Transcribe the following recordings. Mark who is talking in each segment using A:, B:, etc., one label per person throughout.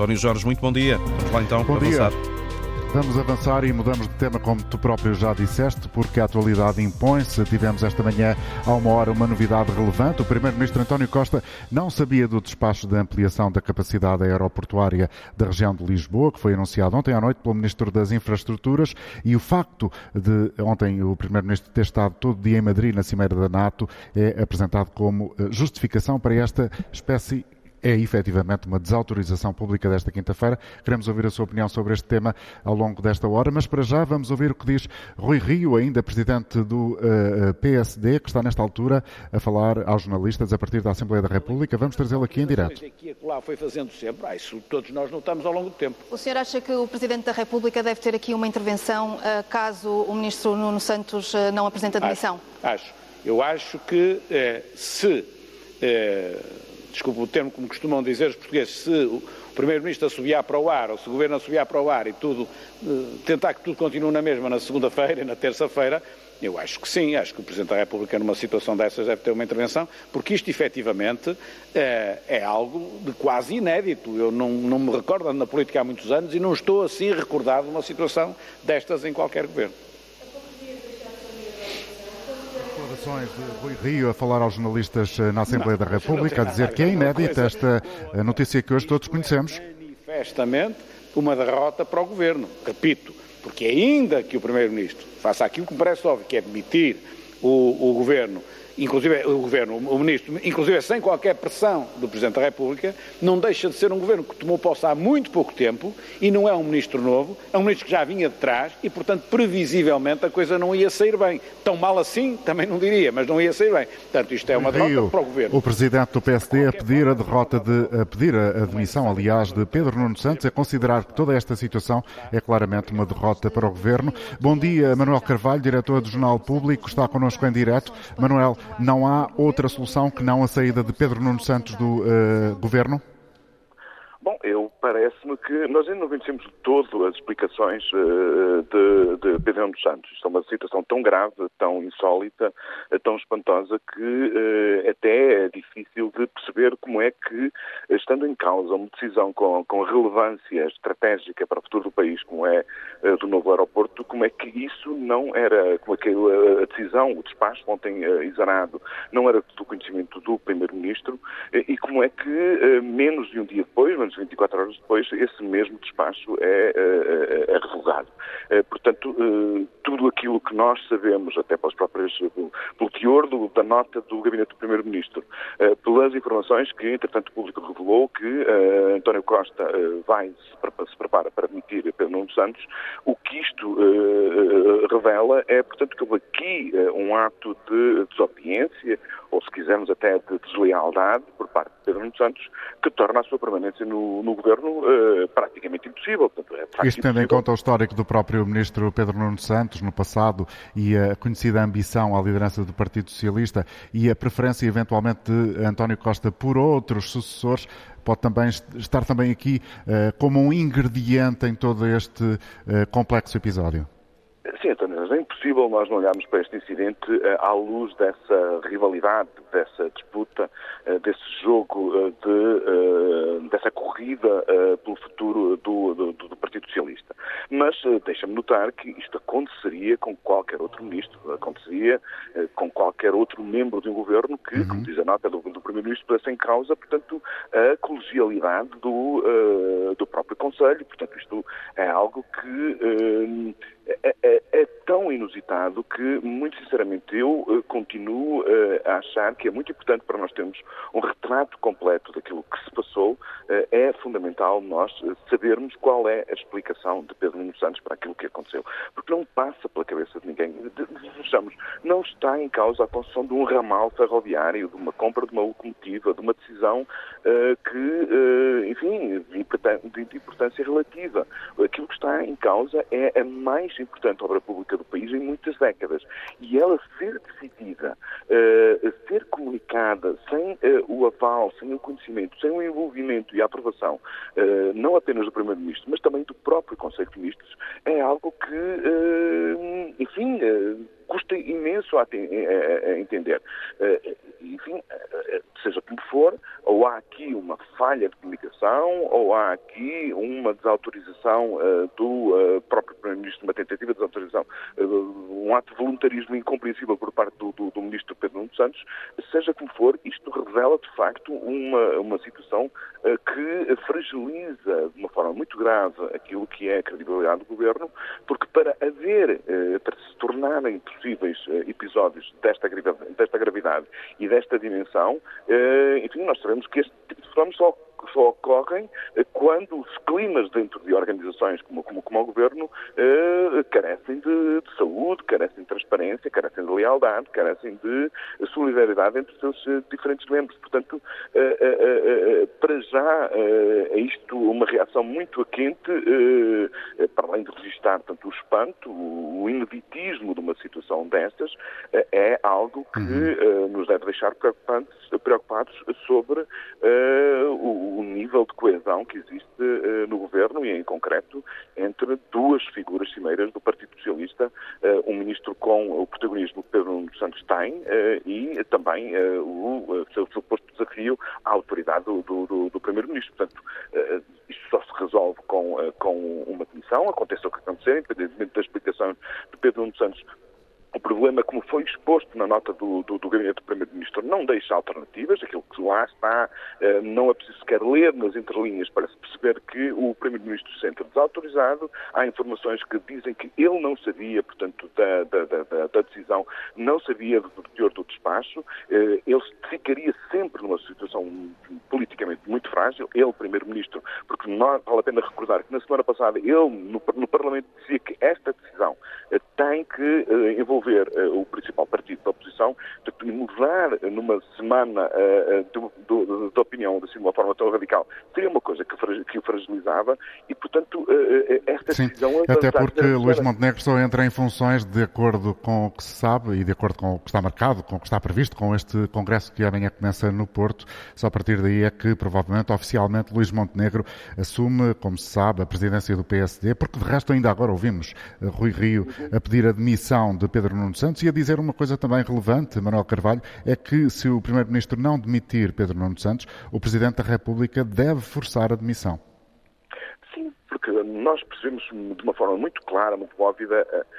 A: António Jorge, muito bom dia. Vamos lá então
B: bom
A: avançar.
B: Dia. Vamos avançar e mudamos de tema, como tu próprio já disseste, porque a atualidade impõe-se. Tivemos esta manhã, há uma hora, uma novidade relevante. O Primeiro-Ministro António Costa não sabia do despacho de ampliação da capacidade aeroportuária da região de Lisboa, que foi anunciado ontem à noite pelo Ministro das Infraestruturas, e o facto de ontem o Primeiro-Ministro ter estado todo dia em Madrid, na Cimeira da NATO, é apresentado como eh, justificação para esta espécie é efetivamente uma desautorização pública desta quinta-feira. Queremos ouvir a sua opinião sobre este tema ao longo desta hora, mas para já vamos ouvir o que diz Rui Rio, ainda presidente do uh, eh, eh, PSD, que está nesta altura a falar aos jornalistas a partir da Assembleia da República. Vamos trazê-lo aqui em direto.
C: Aqui lá foi fazendo sempre, ah, isso todos nós notamos ao longo do tempo.
D: O senhor acha que o Presidente da República deve ter aqui uma intervenção uh, caso o Ministro Nuno Santos uh, não apresente a demissão?
C: Acho. acho. Eu acho que se desculpe o termo como costumam dizer os portugueses, se o Primeiro-Ministro assobiar para o ar, ou se o Governo assobiar para o ar e tudo, eh, tentar que tudo continue na mesma na segunda-feira e na terça-feira, eu acho que sim, acho que o Presidente da República numa situação dessas deve ter uma intervenção, porque isto efetivamente é, é algo de quase inédito. Eu não, não me recordo na política há muitos anos e não estou assim recordado de uma situação destas em qualquer governo.
B: Declarações de Rui Rio a falar aos jornalistas eh, na Assembleia não, da República, a dizer que é inédita esta eh, notícia que hoje todos conhecemos.
C: Manifestamente uma derrota para o Governo, repito, porque ainda que o Primeiro-Ministro faça aquilo que me parece óbvio, que é demitir o, o Governo inclusive o Governo, o Ministro, inclusive sem qualquer pressão do Presidente da República, não deixa de ser um Governo que tomou posse há muito pouco tempo e não é um Ministro novo, é um Ministro que já vinha de trás e, portanto, previsivelmente a coisa não ia sair bem. Tão mal assim, também não diria, mas não ia sair bem. Portanto, isto é uma derrota Rio, para o Governo.
B: O Presidente do PSD a pedir a derrota de, a pedir a admissão, aliás, de Pedro Nuno Santos, a considerar que toda esta situação é claramente uma derrota para o Governo. Bom dia, Manuel Carvalho, diretor do Jornal Público, está connosco em direto. Manuel, não há outra solução que não a saída de Pedro Nuno Santos do uh, governo?
E: Bom, eu parece-me que nós ainda não vencemos todo as explicações uh, de, de Pedro Nuno Santos. Isto é uma situação tão grave, tão insólita, uh, tão espantosa, que até é difícil de perceber como é que, estando em causa uma decisão com, com relevância estratégica para o futuro do país, como é do novo aeroporto, como é que isso não era, como é que a decisão, o despacho ontem exarado, não era do conhecimento do Primeiro-Ministro, e como é que menos de um dia depois, menos 24 horas depois, esse mesmo despacho é, é, é revogado. É, portanto, tudo aquilo que nós sabemos, até pelas próprias, pelo teor do, da nota do Gabinete do Primeiro-Ministro, pelas informações que, entretanto, o público revelou que António Costa vai se, prepara para admitir Pedro Nuno Santos, o que isto revela é, portanto, que houve aqui um ato de desobediência, ou se quisermos até de deslealdade por parte de Pedro Nuno Santos, que torna a sua permanência no, no governo uh, praticamente impossível.
B: Portanto, é Isto tendo em conta o histórico do próprio ministro Pedro Nuno Santos no passado e a conhecida ambição à liderança do Partido Socialista e a preferência eventualmente de António Costa por outros sucessores, pode também estar também aqui uh, como um ingrediente em todo este uh, complexo episódio.
E: Sim, António, é impossível nós não olharmos para este incidente uh, à luz dessa rivalidade, dessa disputa, uh, desse jogo, uh, de, dessa corrida pelo futuro do, do, do, Partido Socialista. Mas deixa-me notar que isto aconteceria com qualquer outro ministro, aconteceria com qualquer outro membro de um governo que, uhum. como diz a nota do, do Primeiro-Ministro, pudesse em causa, portanto, a colegialidade do, do próprio Conselho. Portanto, isto é algo que é, é, é, tão inusitado que, muito sinceramente, eu uh, continuo uh, a achar que é muito importante para nós termos um retrato completo daquilo que se passou. Uh, é fundamental nós sabermos qual é a explicação de Pedro Nuno Santos para aquilo que aconteceu. Porque não passa pela cabeça de ninguém. Vejamos, não está em causa a construção de um ramal ferroviário, de uma compra de uma locomotiva, de uma decisão que, enfim, de importância relativa. Aquilo que está em causa é a mais importante obra pública do país em muitas décadas. E ela ser decidida, uh, ser comunicada sem uh, o aval, sem o conhecimento, sem o envolvimento e a aprovação, uh, não apenas do Primeiro-Ministro, mas também do próprio Conselho de Ministros, é algo que, enfim custa imenso a, a, a entender. Enfim, seja como for, ou há aqui uma falha de comunicação, ou há aqui uma desautorização do próprio Primeiro-Ministro, uma tentativa de desautorização, um ato de voluntarismo incompreensível por parte do, do, do Ministro Pedro Nuno Santos, seja como for, isto revela de facto uma, uma situação que fragiliza de uma forma muito grave aquilo que é a credibilidade do Governo, porque para haver, eh, para se tornarem possíveis eh, episódios desta gravidade e desta dimensão, eh, enfim, nós sabemos que este tipo de fenómenos só só ocorrem eh, quando os climas dentro de organizações como, como, como o Governo eh, carecem de, de, saúde, carecem de transparência, carecem de lealdade, carecem de solidariedade entre os seus eh, diferentes membros. Portanto, eh, eh, para já é isto uma reação muito quente, para além de registrar tanto o espanto, o ineditismo de uma situação destas, é algo que uhum. nos deve deixar preocupados, preocupados sobre o o nível de coesão que existe uh, no governo e, em concreto, entre duas figuras cimeiras do Partido Socialista, uh, um ministro com o protagonismo Pedro Santos tem uh, e também o seu suposto desafio à autoridade do, do, do Primeiro-Ministro. Portanto, isto só se resolve com, com uma comissão, aconteça o que acontecer, independentemente das explicações de Pedro Santos o problema, como foi exposto na nota do, do, do Gabinete do Primeiro-Ministro, não deixa alternativas. Aquilo que lá está, eh, não é preciso sequer ler nas entrelinhas para se perceber que o Primeiro-Ministro se sente desautorizado. Há informações que dizem que ele não sabia, portanto, da, da, da, da decisão, não sabia do teor do despacho. Eh, ele ficaria sempre numa situação politicamente muito frágil. Ele, Primeiro-Ministro, porque não vale a pena recordar que na semana passada ele, no, no Parlamento, dizia que esta decisão eh, tem que envolver envolver uh, o principal partido da oposição, de mudar numa semana uh, opinião assim, de uma forma tão radical seria uma coisa que, que o fragilizava e, portanto, uh, esta
B: Sim,
E: decisão...
B: Até porque Luís Montenegro só entra em funções de acordo com o que se sabe e de acordo com o que está marcado, com o que está previsto, com este congresso que amanhã começa no Porto. Só a partir daí é que, provavelmente, oficialmente, Luís Montenegro assume, como se sabe, a presidência do PSD, porque de resto ainda agora ouvimos Rui Rio a pedir a demissão de Pedro Pedro Nuno Santos e a dizer uma coisa também relevante, Manuel Carvalho, é que se o Primeiro-Ministro não demitir Pedro Nuno Santos, o Presidente da República deve forçar a demissão.
E: Sim, porque nós percebemos de uma forma muito clara, muito óbvia,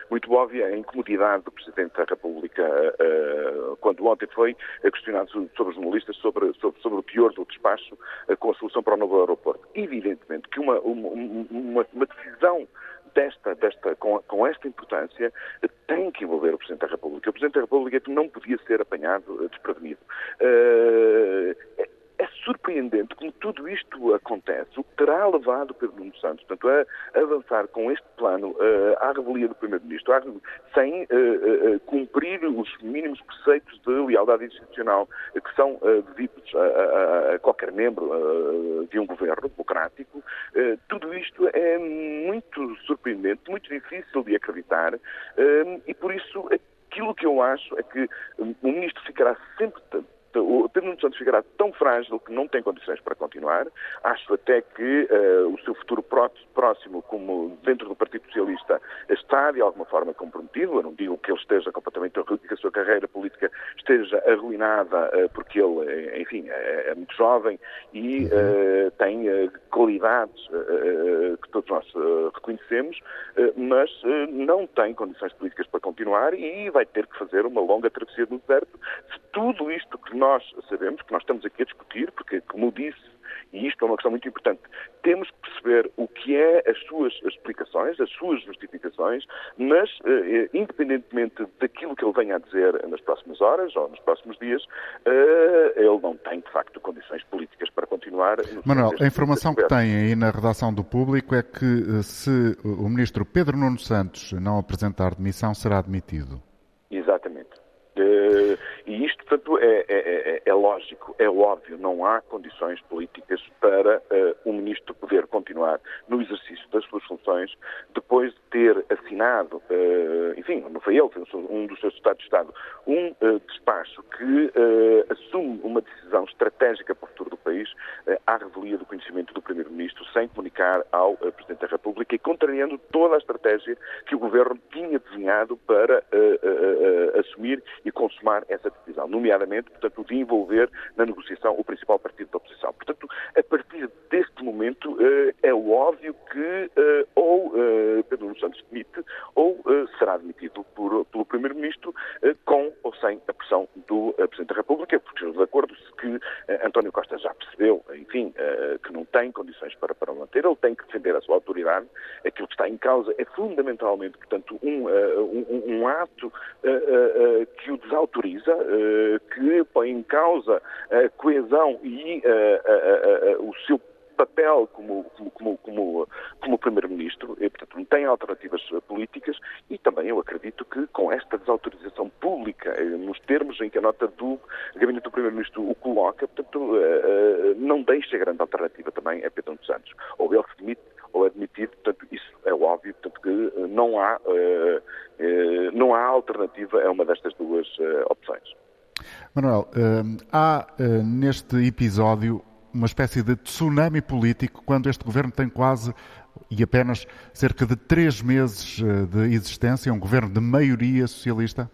E: muito óbvia a incomodidade do Presidente da República eh, quando ontem foi questionado sobre os jornalistas sobre, sobre, sobre o pior do despacho eh, com a solução para o novo aeroporto. Evidentemente que uma, uma, uma decisão desta, desta, com, com, esta importância, tem que envolver o Presidente da República. O Presidente da República não podia ser apanhado desprevenido. Uh, é surpreendente como tudo isto acontece, o que terá levado Pedro Nuno Santos, portanto, a avançar com este plano uh, à revelia do Primeiro-Ministro, sem uh, uh, cumprir os mínimos preceitos de lealdade institucional que são devidos a, a, a, qualquer membro de um governo democrático, tudo isto é muito surpreendente, muito difícil de acreditar e, por isso, aquilo que eu acho é que o Ministro ficará sempre o Pedro Nuno Santos ficará tão frágil que não tem condições para continuar. Acho até que uh, o seu futuro próximo, como dentro do Partido Socialista, está de alguma forma comprometido. Eu não digo que ele esteja completamente arruinado, que a sua carreira política esteja arruinada, uh, porque ele, eh, enfim, é, é, muito jovem e uh, tem qualidades que todos nós reconhecemos, mas não tem condições políticas para continuar e vai ter que fazer uma longa travessia do deserto. Tudo isto que nós sabemos, que nós estamos aqui a discutir, porque, como disse, e isto é uma questão muito importante, temos que perceber o que é as suas explicações, as suas justificações, mas, eh, independentemente daquilo que ele venha a dizer nas próximas horas ou nos próximos dias, eh, ele não tem, de facto, condições políticas para continuar.
B: Manuel, a informação que tem aí na redação do público é que eh, se o ministro Pedro Nuno Santos não apresentar demissão, será demitido.
E: Exatamente. Uh, E isto, portanto, é, é, é, é, lógico, é óbvio, não há condições políticas para uh, o Ministro poder continuar no exercício das suas funções depois de ter assinado, uh, enfim, não foi ele, foi um dos seus Estados de Estado, um uh, despacho que assume uma decisão estratégica para o futuro do país à revelia do conhecimento do Primeiro-Ministro, sem comunicar ao Presidente da República e contrariando toda a estratégia que o Governo tinha desenhado para assumir e consumar essa decisão, nomeadamente, portanto, de envolver na negociação o principal partido da oposição. Portanto, a partir deste momento, eh, é óbvio que eh, ou eh, Pedro Nuno Santos demite ou será demitido por, pelo Primeiro-Ministro com ou sem a pressão do Presidente da República, porque de acordo que António Costa já percebeu, enfim, que não tem condições para, para manter, ele tem que defender a sua autoridade. Aquilo que está em causa é fundamentalmente, portanto, um, um, um ato que o desautoriza, que põe em causa a coesão e o seu papel como, como, como, como Primeiro-Ministro, e, portanto, não tem alternativas políticas e também eu acredito que com esta desautorização pública, eh, nos termos em que a nota do Gabinete do Primeiro-Ministro o coloca, portanto, eh, eh, não deixa grande alternativa também a Pedro Santos. Ou ele se demite ou é demitido, portanto, isso é óbvio, portanto, que não há, não há alternativa a uma destas duas opções.
B: Manuel, há neste episódio uma espécie de tsunami político quando este governo tem quase e apenas cerca de três meses eh, de existência, um governo de maioria socialista?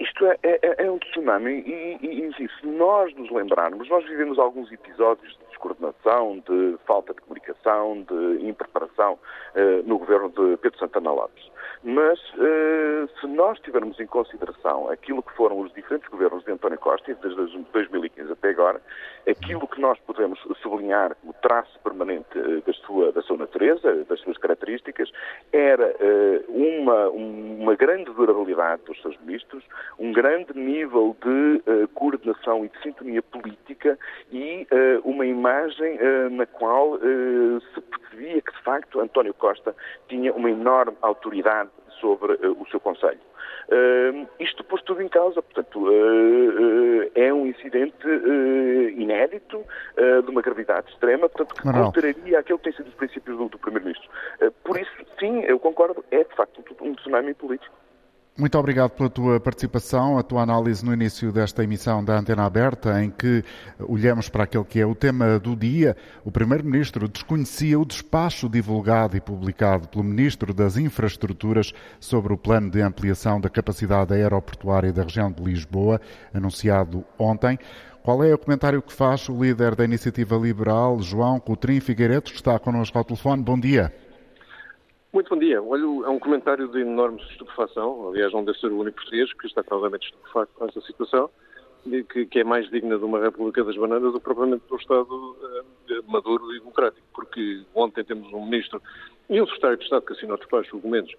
E: Isto é, é, é um tsunami e, e, e, se nós nos lembrarmos, nós vivemos alguns episódios de descoordenação, de falta de comunicação, de impreparação eh, no governo de Pedro Santana Lopes. Mas uh, se nós tivermos em consideração aquilo que foram os diferentes governos de António Costa, desde 2015 até agora, aquilo que nós podemos sublinhar, o traço permanente uh, da, sua, da sua natureza, das suas características, era uh, uma, uma grande durabilidade dos seus ministros, um grande nível de coordenação e de sintonia política e uma imagem na qual se percebia que, de facto, António Costa tinha uma enorme autoridade sobre uh, o seu Conselho. Uh, isto pôs tudo em causa, portanto, uh, é um incidente inédito, de uma gravidade extrema, portanto, que contraria aquilo que tem sido os princípios do, do Primeiro-Ministro. por isso, sim, eu concordo, é de facto um tsunami político.
B: Muito obrigado pela tua participação, a tua análise no início desta emissão da Antena Aberta, em que olhamos para aquele que é o tema do dia. O Primeiro-Ministro desconhecia o despacho divulgado e publicado pelo Ministro das Infraestruturas sobre o plano de ampliação da capacidade aeroportuária da região de Lisboa, anunciado ontem. Qual é o comentário que faz o líder da Iniciativa Liberal, João Coutrinho Figueiredo, que está connosco ao telefone? Bom dia.
F: Muito bom dia. Olha, é um comentário de enorme estupefação. Aliás, não deve ser o único português que está claramente estupefacto com esta situação, que, que, é mais digna de uma República das Bananas do que propriamente de um Estado eh, maduro e democrático. Porque ontem temos um ministro e um secretário de Estado que assinou despacho documentos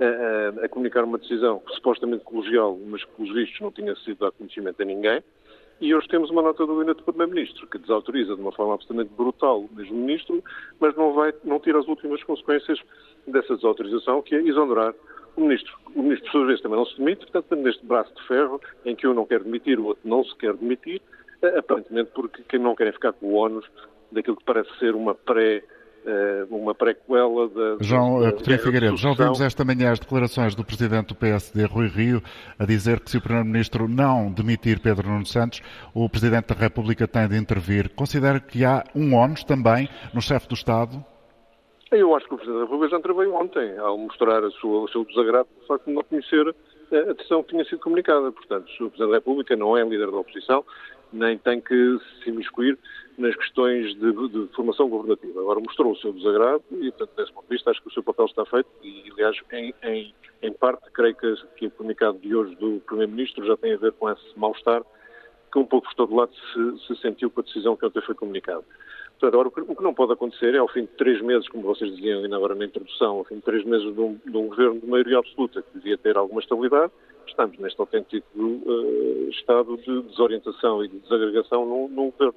F: a, a, a comunicar uma decisão supostamente colegial, mas que, pelos vistos, não tinha sido dado conhecimento a ninguém. E hoje temos uma nota do gabinete do Primeiro-Ministro que desautoriza de uma forma absolutamente brutal o mesmo Ministro, mas não, vai, não tira as últimas consequências dessa desautorização, que é exonerar o Ministro. O Ministro, por sua vez, também não se demite, portanto, neste braço de ferro, em que um não quer demitir, o outro não se quer demitir, eh, aparentemente porque não querem ficar com o ónus daquilo que parece ser uma pré- uma prequela da.
B: João da, Coutinho Figueiredo, já ouvimos esta manhã as declarações do presidente do PSD, Rui Rio, a dizer que se o Primeiro-Ministro não demitir Pedro Nuno Santos, o Presidente da República tem de intervir. Considera que há um ónus também no chefe do Estado?
F: Eu acho que o Presidente da República já interveio ontem, ao mostrar sua, o seu desagrado pelo facto de não conhecer a decisão que tinha sido comunicada. Portanto, o Presidente da República não é líder da oposição, nem tem que se imiscuir nas questões de, de, formação governativa. Agora mostrou o seu desagrado e, portanto, desse ponto de vista, acho que o seu papel está feito e, aliás, em, em, em parte, creio que, que o comunicado de hoje do Primeiro-Ministro já tem a ver com esse mal-estar que um pouco por todo lado se, se sentiu com a decisão que ontem foi comunicada. Portanto, agora, o que não pode acontecer é, ao fim de três meses, como vocês diziam ainda agora na introdução, ao fim de três meses de um, de um governo de maioria absoluta que devia ter alguma estabilidade, estamos neste autêntico uh, estado de desorientação e de desagregação no, no governo.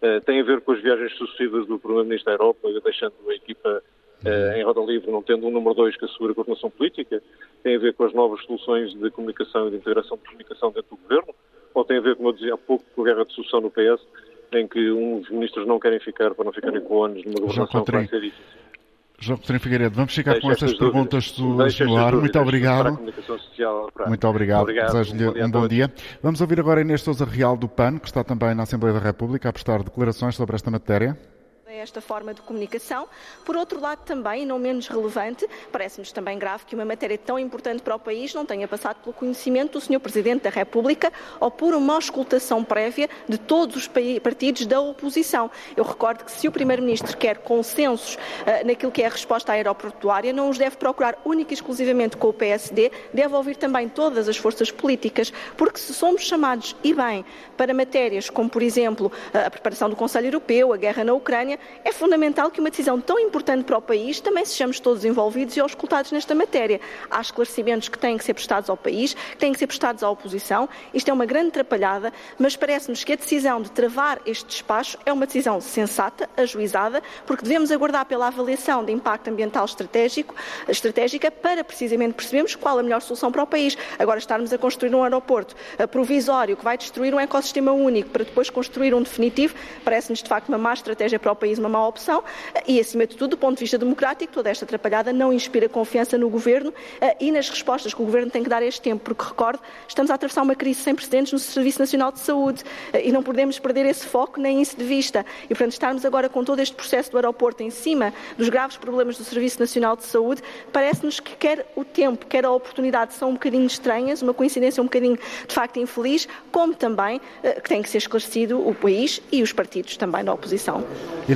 F: Uh, tem a ver com as viagens sucessivas do Primeiro-Ministro à Europa, deixando a equipa uh, em roda livre, não tendo um número dois que assegura a coordenação política? Tem a ver com as novas soluções de comunicação e de integração de comunicação dentro do governo? Ou tem a ver, como eu dizia há pouco, com a guerra de sucessão no PS, em que uns ministros não querem ficar para não ficarem com anos numa governação que vai ser difícil?
B: João Coutinho Figueiredo, vamos ficar Deixa com estas perguntas no ar. Muito obrigado. Muito obrigado. obrigado. Desejo-lhe um, um bom dia. Vamos ouvir agora Inês Souza Real do PAN, que está também na Assembleia da República a prestar declarações sobre esta matéria
G: esta forma de comunicação. Por outro lado, também, e não menos relevante, parece-nos também grave que uma matéria tão importante para o país não tenha passado pelo conhecimento do Sr. Presidente da República ou por uma auscultação prévia de todos os partidos da oposição. Eu recordo que se o Primeiro-Ministro quer consensos uh, naquilo que é a resposta aeroportuária, não os deve procurar única e exclusivamente com o PSD, deve ouvir também todas as forças políticas, porque se somos chamados, e bem, para matérias como, por exemplo, a preparação do Conselho Europeu, a guerra na Ucrânia, é fundamental que uma decisão tão importante para o país também sejamos todos envolvidos e auscultados nesta matéria. Há esclarecimentos que têm que ser prestados ao país, que têm que ser prestados à oposição. Isto é uma grande atrapalhada, mas parece-nos que a decisão de travar este despacho é uma decisão sensata, ajuizada, porque devemos aguardar pela avaliação de impacto ambiental estratégico, estratégica para precisamente percebermos qual a melhor solução para o país. Agora estarmos a construir um aeroporto provisório que vai destruir um ecossistema único para depois construir um definitivo, parece-nos de facto uma má estratégia para o país uma má opção e, acima de tudo, do ponto de vista democrático, toda esta atrapalhada não inspira confiança no Governo eh, e nas respostas que o Governo tem que dar a este tempo, porque, recordo, estamos a atravessar uma crise sem precedentes no Serviço Nacional de Saúde eh, e não podemos perder esse foco nem isso de vista. E, portanto, estarmos agora com todo este processo do aeroporto em cima dos graves problemas do Serviço Nacional de Saúde, parece-nos que quer o tempo, quer a oportunidade são um bocadinho estranhas, uma coincidência um bocadinho, de facto, infeliz, como também eh, que tem que ser esclarecido o país e os partidos também da oposição.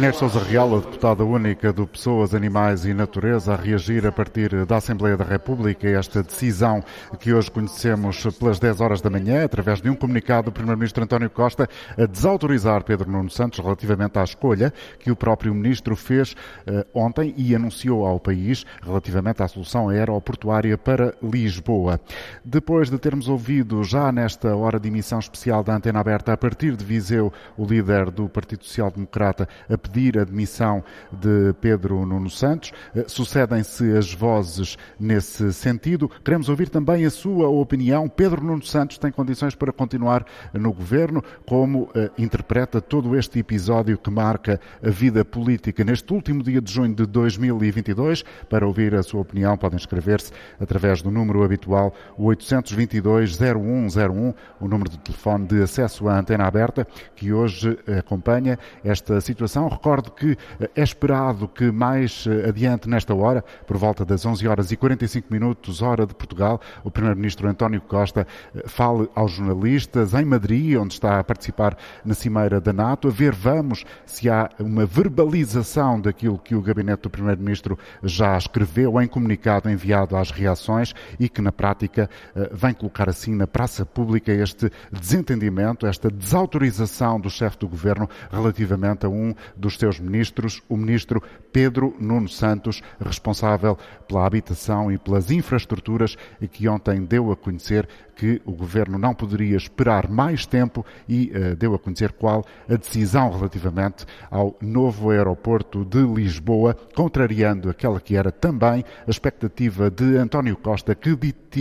B: Inês Sousa Real, a deputada única do Pessoas, Animais e Natureza, a reagir a partir da Assembleia da República a esta decisão que hoje conhecemos pelas 10 horas da manhã, através de um comunicado do Primeiro-Ministro António Costa, a desautorizar Pedro Nuno Santos relativamente à escolha que o próprio Ministro fez uh, ontem e anunciou ao país relativamente à solução aeroportuária para Lisboa. Depois de termos ouvido já nesta hora de emissão especial da Antena Aberta, a partir de Viseu, o líder do Partido Social Democrata a pedir a demissão de Pedro Nuno Santos. Eh, sucedem-se as vozes nesse sentido. Queremos ouvir também a sua opinião. Pedro Nuno Santos tem condições para continuar no governo? Como uh, interpreta todo este episódio que marca a vida política neste último dia de junho de 2022? Para ouvir a sua opinião, podem escrever-se através do número habitual 822-0101, o número de telefone de acesso à antena aberta, que hoje acompanha esta situação. Recordo que eh, é esperado que mais eh, adiante nesta hora, por volta das 11 horas e 45 minutos, hora de Portugal, o Primeiro-Ministro António Costa eh, fale aos jornalistas em Madrid, onde está a participar na Cimeira da NATO, a ver vamos se há uma verbalização daquilo que o gabinete do Primeiro-Ministro já escreveu em comunicado enviado às reações e que na prática vem colocar assim na praça pública este desentendimento, esta desautorização do chefe do governo relativamente a um dos seus ministros, o ministro Pedro Nuno Santos, responsável pela habitação e pelas infraestruturas, que ontem deu a conhecer que o governo não poderia esperar mais tempo e uh, deu a conhecer qual a decisão relativamente ao novo aeroporto de Lisboa, contrariando aquela que era também a expectativa de António Costa, que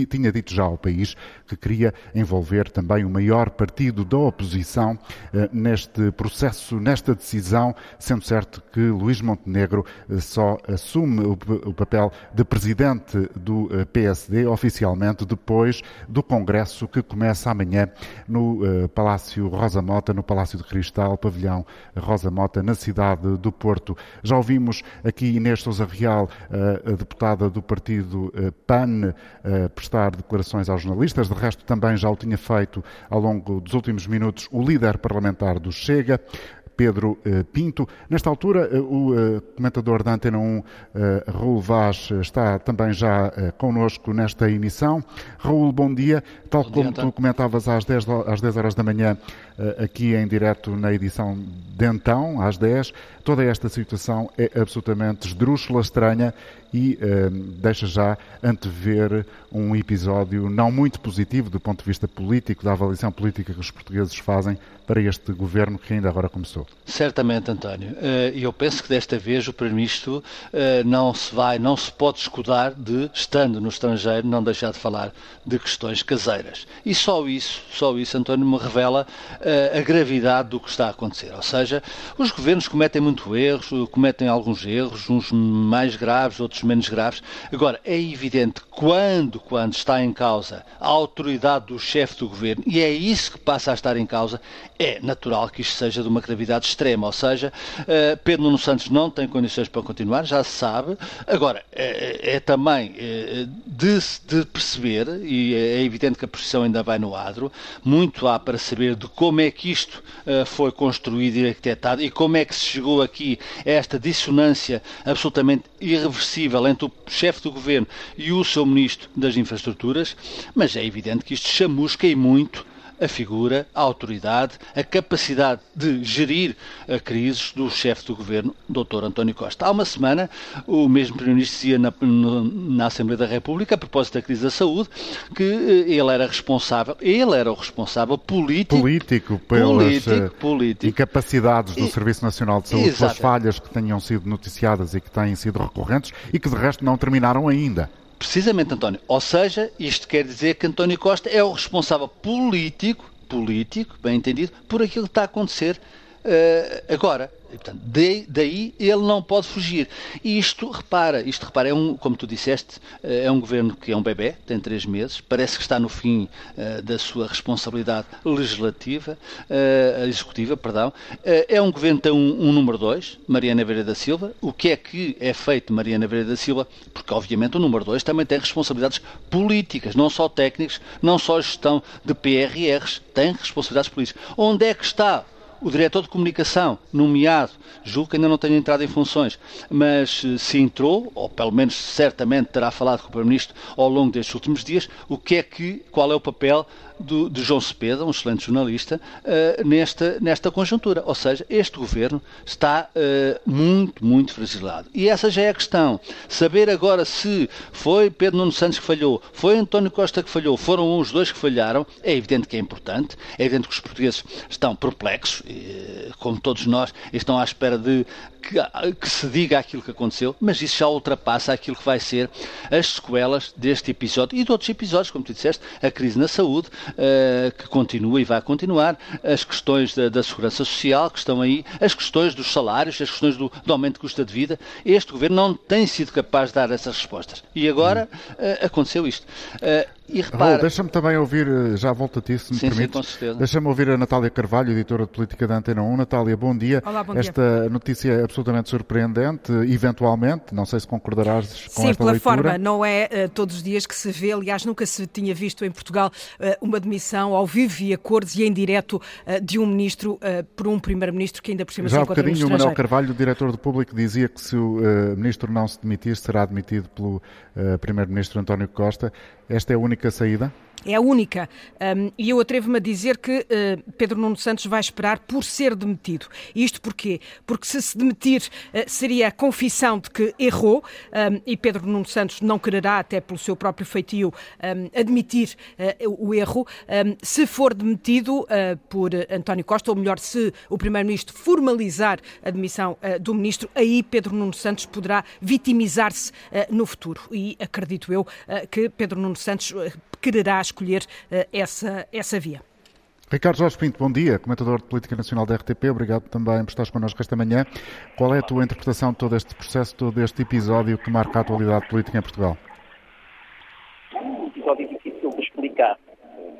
B: tinha dito já ao país que queria envolver também o maior partido da oposição uh, neste processo, nesta decisão, sendo certo que Luís Montenegro uh, só assume o, papel de presidente do PSD oficialmente depois do Congresso que começa amanhã no uh, Palácio Rosa Mota, no Palácio de Cristal, pavilhão Rosa Mota, na cidade do Porto. Já ouvimos aqui Inês Sousa Real, a deputada do partido PAN, prestar declarações aos jornalistas. De resto, também já o tinha feito ao longo dos últimos minutos o líder parlamentar do Chega. Pedro eh, Pinto. Nesta altura, eh, o eh, comentador da Antena 1, Raul Vaz, está também já connosco nesta emissão. Raul, bom dia. Tal bom como dia, tu comentavas às 10, às 10 horas da manhã, aqui em direto na edição de então, às 10, toda esta situação é absolutamente esdrúxula, estranha e deixa já antever um episódio não muito positivo do ponto de vista político, da avaliação política que os portugueses fazem para este governo que ainda agora começou.
H: Certamente, António. Eh, e eu penso que desta vez o Primeiro-Ministro eh, não se vai, não se pode escudar de, estando no estrangeiro, não deixar de falar de questões caseiras. E só isso, só isso, António, me revela a gravidade do que está a acontecer. Ou seja, os governos cometem muito erros, cometem alguns erros, uns mais graves, outros menos graves. Agora, é evidente quando, quando está em causa a autoridade do chefe do governo, e é isso que passa a estar em causa, é natural que isto seja de uma gravidade extrema. Ou seja, uh, Pedro Nuno Santos não tem condições para continuar, já se sabe. Agora, é, é também é, de, de, perceber, e é evidente que a posição ainda vai no adro, muito há para saber de como é que isto uh, foi construído e arquitetado e como é que se chegou aqui a esta dissonância absolutamente irreversível entre o chefe do governo e o seu ministro das Infraestruturas, mas é evidente que isto chamusca e muito a figura, a autoridade, a capacidade de gerir a crises do chefe do governo, Dr. António Costa. Há uma semana, o mesmo Primeiro-Ministro dizia na, na, Assembleia da República, a propósito da crise da saúde, que eh, ele era responsável, ele era o responsável político.
B: Político, pelas político, eh, político. incapacidades do e, Serviço Nacional de Saúde, pelas falhas que tenham sido noticiadas e que têm sido recorrentes e que de resto não terminaram ainda.
H: Precisamente, António. Ou seja, isto quer dizer que António Costa é o responsável político, político, bem entendido, por aquilo que está a acontecer uh, agora. E, portanto, daí, daí, ele não pode fugir. E isto, repara, isto, repara, é um, como tu disseste, eh, é um governo que é um bebê, tem três meses, parece que está no fim uh, da sua responsabilidade legislativa, uh, executiva, perdão. Uh, é um governo que tem um, um número dois, Mariana Vieira da Silva. O que é que é feito Mariana Vieira da Silva? Porque, obviamente, o número dois também tem responsabilidades políticas, não só técnicas, não só gestão de PRRs, tem responsabilidades políticas. Onde é que está o diretor de comunicação, nomeado, julgo que ainda não tenha entrado em funções, mas eh, se entrou, ou pelo menos certamente terá falado com o Primeiro-Ministro ao longo destes últimos dias, o que é que, qual é o papel do, de João Cepeda, um excelente jornalista, uh, nesta, nesta conjuntura. Ou seja, este governo está uh, muito, muito fragilizado. E essa já é a questão. Saber agora se foi Pedro Nuno Santos que falhou, foi António Costa que falhou, foram os dois que falharam, é evidente que é importante, é evidente que os portugueses estão perplexos, como todos nós, estão à espera de que, que, se diga aquilo que aconteceu, mas isso já ultrapassa aquilo que vai ser as sequelas deste episódio e de outros episódios, como tu disseste, a crise na saúde, uh, que continua e vai continuar, as questões da, da, segurança social que estão aí, as questões dos salários, as questões do, do aumento de custo de vida. Este governo não tem sido capaz de dar essas respostas. E agora uh, aconteceu isto. Uh,
B: e repara... deixa-me também ouvir, já volto a ti, se me sim, permites. Sim, com certeza. Deixa-me ouvir a Natália Carvalho, editora de política da Antena 1. Natália, bom dia.
I: Olá, bom
B: Esta dia. notícia é absolutamente surpreendente, eventualmente, não sei se concordarás com
I: sim,
B: esta
I: pela
B: leitura.
I: forma, não é uh, todos os dias que se vê, aliás, nunca se tinha visto em Portugal uh, uma demissão ao vivo e acordos e em direto uh, de um ministro por um primeiro-ministro que ainda por cima
B: já
I: se encontra
B: no Já há bocadinho o Manuel Carvalho, o diretor do Público, dizia que se o ministro não se demitir, será admitido pelo primeiro-ministro António Costa. Esta é a única saída?
I: É a única. Um, e eu atrevo-me a dizer que uh, Pedro Nuno Santos vai esperar por ser demitido. Isto porquê? Porque se se demitir uh, seria a confissão de que errou um, e Pedro Nuno Santos não quererá, até pelo seu próprio feitio, um, admitir uh, o erro. se for demitido por António Costa, ou melhor, se o Primeiro-Ministro formalizar a demissão do Ministro, aí Pedro Nuno Santos poderá vitimizar-se no futuro. E acredito eu que Pedro Nuno Santos quererá escolher uh, essa, essa via.
B: Ricardo Jorge Pinto, bom dia, comentador de Política Nacional da RTP, obrigado também por estares connosco esta manhã. Qual é a tua interpretação de todo este processo, todo este episódio que marca a atualidade política em Portugal?
J: Um episódio difícil de explicar.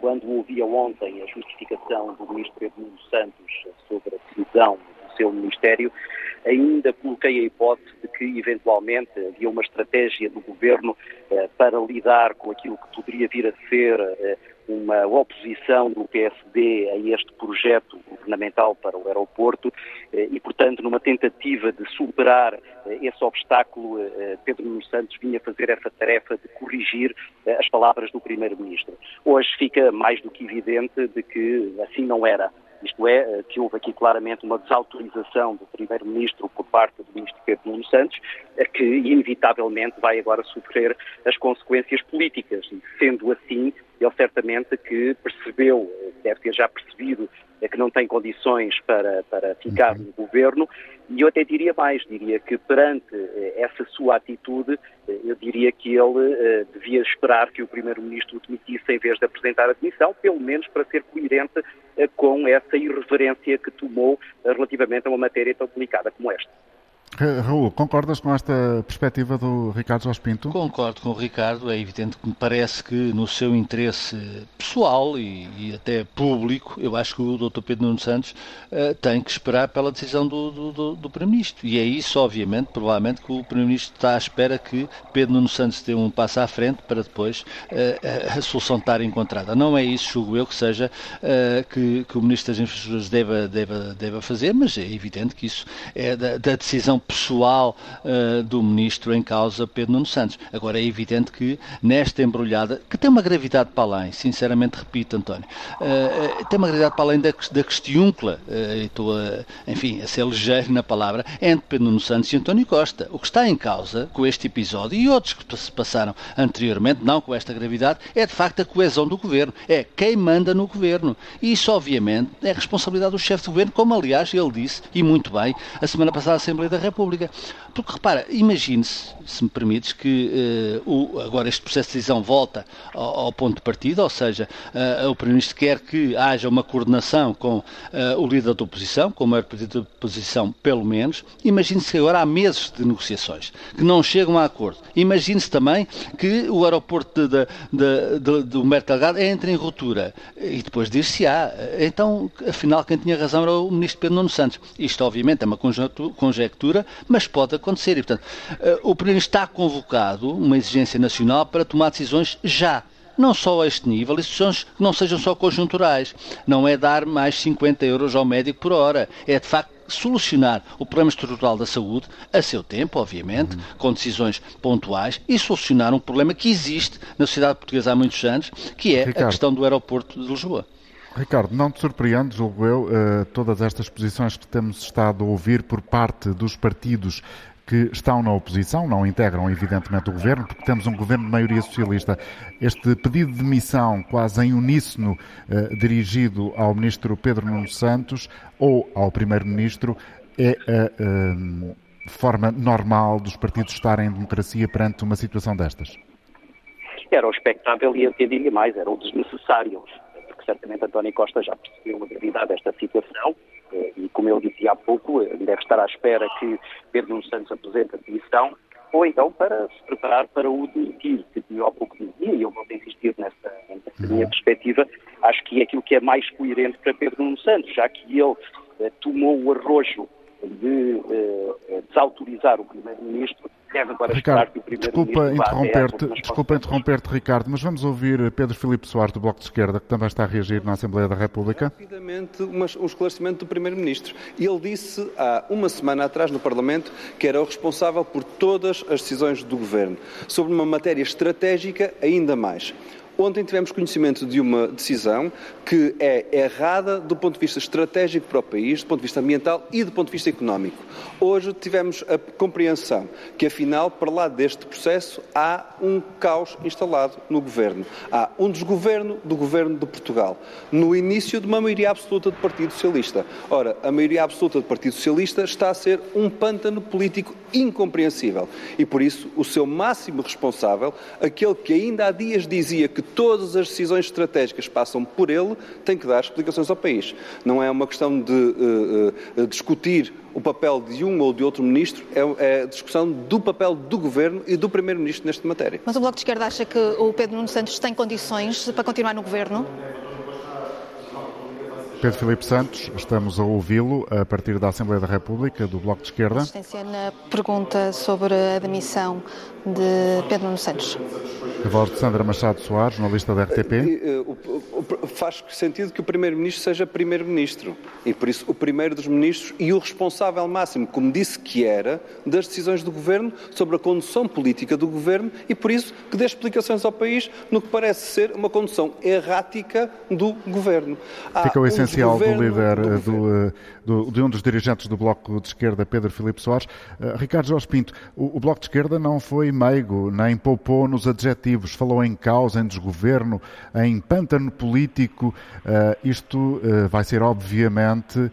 J: Quando ouvia ontem a justificação do Ministro Pedro Santos sobre a decisão do seu Ministério, ainda coloquei a hipótese de que, eventualmente, havia uma estratégia do Governo eh, para lidar com aquilo que poderia vir a ser eh, uma oposição do PSD a este projeto governamental para o aeroporto eh, e, portanto, numa tentativa de superar eh, esse obstáculo, eh, Pedro Nuno Santos vinha fazer essa tarefa de corrigir as palavras do Primeiro-Ministro. Hoje fica mais do que evidente de que assim não era. Isto é, eh, que houve aqui claramente uma desautorização do Primeiro-Ministro por parte do Ministro Pedro Santos, eh, que inevitavelmente vai agora sofrer as consequências políticas. E, sendo assim, ele certamente que percebeu, eh, deve ter já percebido que não tem condições para, para ficar no governo, e eu até diria mais, diria que perante eh, essa sua atitude, eh, eu diria que ele uh, devia esperar que o Primeiro-Ministro o demitisse em vez de apresentar a demissão, pelo menos para ser coerente com essa irreverência que tomou relativamente a uma matéria tão delicada como esta.
B: Raul, concordas com esta perspectiva do Ricardo Jorge Pinto?
H: Concordo com o Ricardo. É evidente que me parece que no seu interesse pessoal e, e até público, eu acho que o Dr. Pedro Nuno Santos uh, tem que esperar pela decisão do, do, do, do Primeiro-Ministro. E é isso, obviamente, provavelmente, que o Primeiro-Ministro está à espera que Pedro Nuno Santos dê um passo à frente para depois uh, a solução estar encontrada. Não é isso, julgo eu, que seja uh, que, que, o Ministro das Infraestruturas deva, deva, deva fazer, mas é evidente que isso é da, da decisão pessoal uh, do ministro em causa, Pedro Nuno Santos. Agora, é evidente que nesta embrulhada, que tem uma gravidade para além, sinceramente repito, António, uh, tem uma gravidade para além da, da questiúncula, uh, estou, a, enfim, a ser ligeiro na palavra, entre Pedro Nuno Santos e António Costa. O que está em causa com este episódio e outros que se passaram anteriormente, não com esta gravidade, é de facto a coesão do governo. É quem manda no governo. E isso, obviamente, é responsabilidade do chefe do governo, como aliás ele disse, e muito bem, a semana passada a Assembleia da República República. Porque repara, imagine-se, se me permites, que uh, o, agora este processo de decisão volta ao, ao ponto de partida, ou seja, uh, o Primeiro-Ministro quer que haja uma coordenação com uh, o líder da oposição, com o maior partido da oposição, pelo menos. Imagine-se que agora há meses de negociações que não chegam a acordo. Imagine-se também que o aeroporto de, de, de, do Humberto Delgado entra em ruptura e depois dir-se-á. Então, afinal, quem tinha razão era o Ministro Pedro Nuno Santos. Isto, obviamente, é uma conjectura mas pode acontecer. E, portanto, eh, o Primeiro-Ministro está convocado, uma exigência nacional, para tomar decisões já não só a este nível, decisões que não sejam só conjunturais. Não é dar mais 50 euros ao médico por hora. É, de facto, solucionar o problema estrutural da saúde, a seu tempo, obviamente, uhum. com decisões pontuais, e solucionar um problema que existe na sociedade portuguesa há muitos anos, que é Ricardo. a questão do aeroporto de Lisboa.
B: Ricardo, não te surpreende, julgo eu, uh, todas estas posições que temos estado a ouvir por parte dos partidos que estão na oposição, não integram evidentemente o governo, porque temos um governo de maioria socialista. Este pedido de demissão, quase em uníssono, uh, dirigido ao ministro Pedro Nuno Santos ou ao primeiro-ministro, é a uh, forma normal dos partidos estarem em democracia perante uma situação destas?
J: Era o expectável e até diria mais, era o desnecessário certamente António Costa já percebeu a gravidade desta situação eh, e, como eu dizia há pouco, eh, deve estar à espera que Pedro Nuno Santos apresente a demissão ou então para se preparar para o demitir, que eu há pouco dizia, e eu vou insistir nessa, nessa minha perspectiva, acho que é aquilo que é mais coerente para Pedro Nuno Santos, já que ele eh, tomou o arrojo de eh, desautorizar o Primeiro-Ministro, deve agora Ricardo, que o
B: Primeiro-Ministro desculpa interromper-te, desculpa interromper-te, Ricardo, mas vamos ouvir Pedro Filipe Soares, do Bloco de Esquerda, que também está a reagir na Assembleia da República.
K: Rapidamente, um esclarecimento do Primeiro-Ministro. Ele disse há uma semana atrás no Parlamento que era o responsável por todas as decisões do Governo, sobre uma matéria estratégica ainda mais. Ontem tivemos conhecimento de uma decisão que é errada do ponto de vista estratégico para o país, do ponto de vista ambiental e do ponto de vista económico. Hoje tivemos a compreensão que, afinal, para lá deste processo, há um caos instalado no governo. Há um desgoverno do governo de Portugal, no início de uma maioria absoluta do Partido Socialista. Ora, a maioria absoluta do Partido Socialista está a ser um pântano político incompreensível. E por isso, o seu máximo responsável, aquele que ainda há dias dizia que todas as decisões estratégicas passam por ele, tem que dar explicações ao país. Não é uma questão de uh, uh, discutir o papel de um ou de outro ministro, é, é a discussão do papel do governo e do primeiro-ministro nesta matéria.
D: Mas o Bloco de Esquerda acha que o Pedro Nuno Santos tem condições para continuar no governo?
B: Pedro Filipe Santos, estamos a ouvi-lo a partir da Assembleia da República, do Bloco de Esquerda.
D: Assistência na pergunta sobre a demissão de Pedro Nuno Santos.
B: A voz de Sandra Machado Soares, jornalista da RTP.
K: Eh, faz sentido que o Primeiro-Ministro seja Primeiro-Ministro e, por isso, o primeiro dos ministros e o responsável máximo, como disse que era, das decisões do Governo sobre a condução política do Governo e, por isso, que dê explicações ao país no que parece ser uma condução errática do Governo.
B: Há Ficou um inicial do líder
K: do
B: eh, do, eh, do, de um dos dirigentes do Bloco de Esquerda, Pedro Filipe Soares. Uh, Ricardo Jorge Pinto, o, o, Bloco de Esquerda não foi meigo, nem poupou nos adjetivos, falou em caos, em desgoverno, em pântano político. Isto vai ser, obviamente,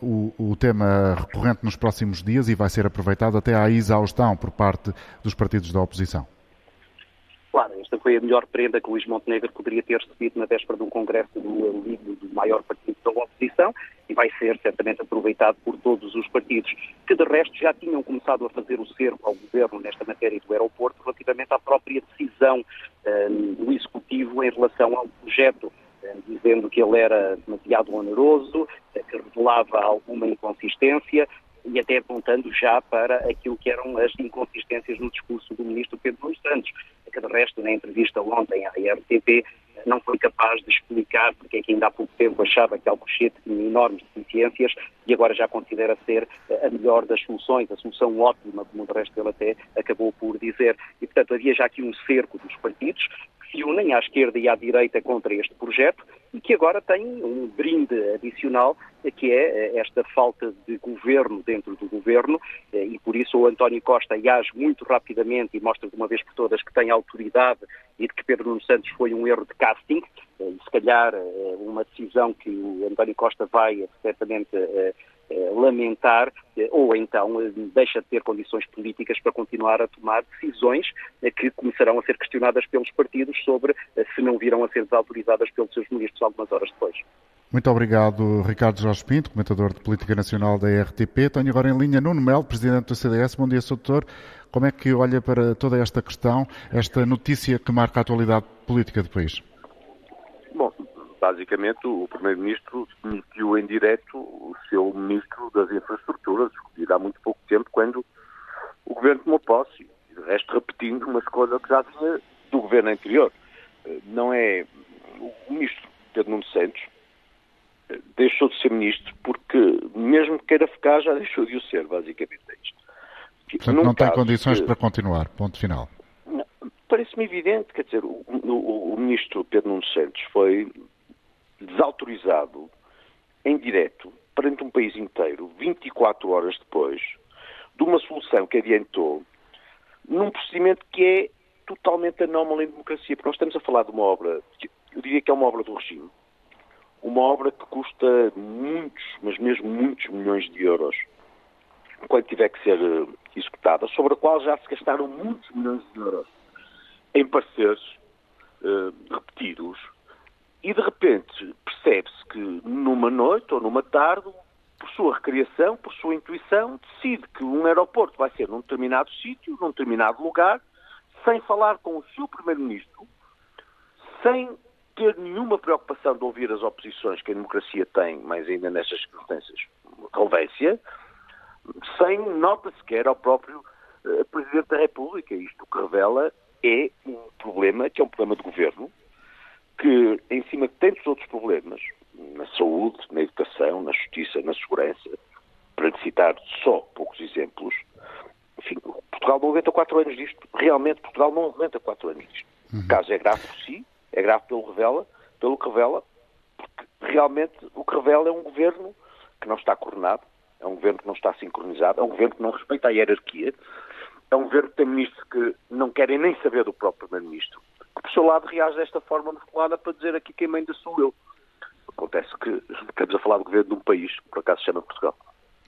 B: o, o tema recorrente nos próximos dias e vai ser aproveitado até à exaustão por parte dos partidos da oposição.
J: Claro, esta foi a melhor prenda que Luís Montenegro poderia ter recebido na véspera de um congresso do, do maior partido da oposição e vai ser certamente aproveitado por todos os partidos, que de resto já tinham começado a fazer o cerco ao governo nesta matéria do aeroporto relativamente à própria decisão uh, do Executivo em relação ao projeto, uh, dizendo que ele era demasiado oneroso, uh, que revelava alguma inconsistência, e até apontando já para aquilo que eram as inconsistências no discurso do ministro Pedro Nunes Santos, que de resto na entrevista ontem à RTP não foi capaz de explicar porque é que ainda há pouco tempo achava que Alcochete tinha enormes deficiências e agora já considera ser a melhor das soluções, a solução ótima, como de resto ele até acabou por dizer. E, portanto, havia já aqui um cerco dos partidos que se unem à esquerda e à direita contra este projeto e que agora tem um brinde adicional, que é eh, esta falta de governo dentro do governo, eh, e por isso o António Costa age muito rapidamente e mostra de uma vez por todas que tem autoridade e de que Pedro Nuno Santos foi um erro de casting, eh, e se calhar uma decisão que o António Costa vai certamente lamentar, ou então deixa de ter condições políticas para continuar a tomar decisões que começarão a ser questionadas pelos partidos sobre se não virão a ser desautorizadas pelos seus ministros algumas horas depois.
B: Muito obrigado, Ricardo Jorge Pinto, comentador de Política Nacional da RTP. Tenho agora em linha Nuno Melo, presidente do CDS. Bom dia, Sr. Doutor. Como é que olha para toda esta questão, esta notícia que marca a atualidade política do país?
L: Basicamente o Primeiro-Ministro demitiu em direto o seu Ministro das Infraestruturas, escolhido há muito pouco tempo, quando o Governo tomou posse, e de resto repetindo uma escolha que já vinha do Governo anterior. Eh, não é o Ministro Pedro Nuno Santos eh, deixou de ser Ministro porque, mesmo que queira ficar, já deixou de o ser, basicamente é isto.
B: Portanto, não tem condições para continuar, ponto final.
L: Parece-me evidente, quer dizer, o, o, o Ministro Pedro Nuno Santos foi desautorizado em direto perante um país inteiro, 24 horas depois, de uma solução que adiantou num procedimento que é totalmente anómalo em democracia, porque nós estamos a falar de uma obra, eu diria que é uma obra do regime, uma obra que custa muitos, mas mesmo muitos milhões de euros, quando tiver que ser eh, executada, sobre a qual já se gastaram muitos milhões de euros em pareceres uh, repetidos, e de repente percebe-se que numa noite ou numa tarde, por sua recriação, por sua intuição, decide que um aeroporto vai ser num determinado sítio, num determinado lugar, sem falar com o seu Primeiro-Ministro, sem ter nenhuma preocupação de ouvir as oposições que a democracia tem, mais ainda nestas circunstâncias, relevância, sem nota sequer ao próprio uh, Presidente da República. Isto que revela é um problema, que é um problema de governo, que, em cima de tantos outros problemas, na saúde, na educação, na justiça, na segurança, para citar só poucos exemplos, enfim, Portugal não aguenta quatro anos disto. Realmente, Portugal não aguenta quatro anos disto. Uhum. O caso é grave por si, é grave pelo, revela, pelo que revela, porque realmente o que revela é um governo que não está coordenado, é um governo que não está sincronizado, é um governo que não respeita a hierarquia, é um governo que tem ministros que não querem nem saber do próprio primeiro-ministro, que seu lado reage desta forma musculada para dizer aqui quem manda sou eu. Acontece que estamos a falar do governo de um país por acaso se chama Portugal.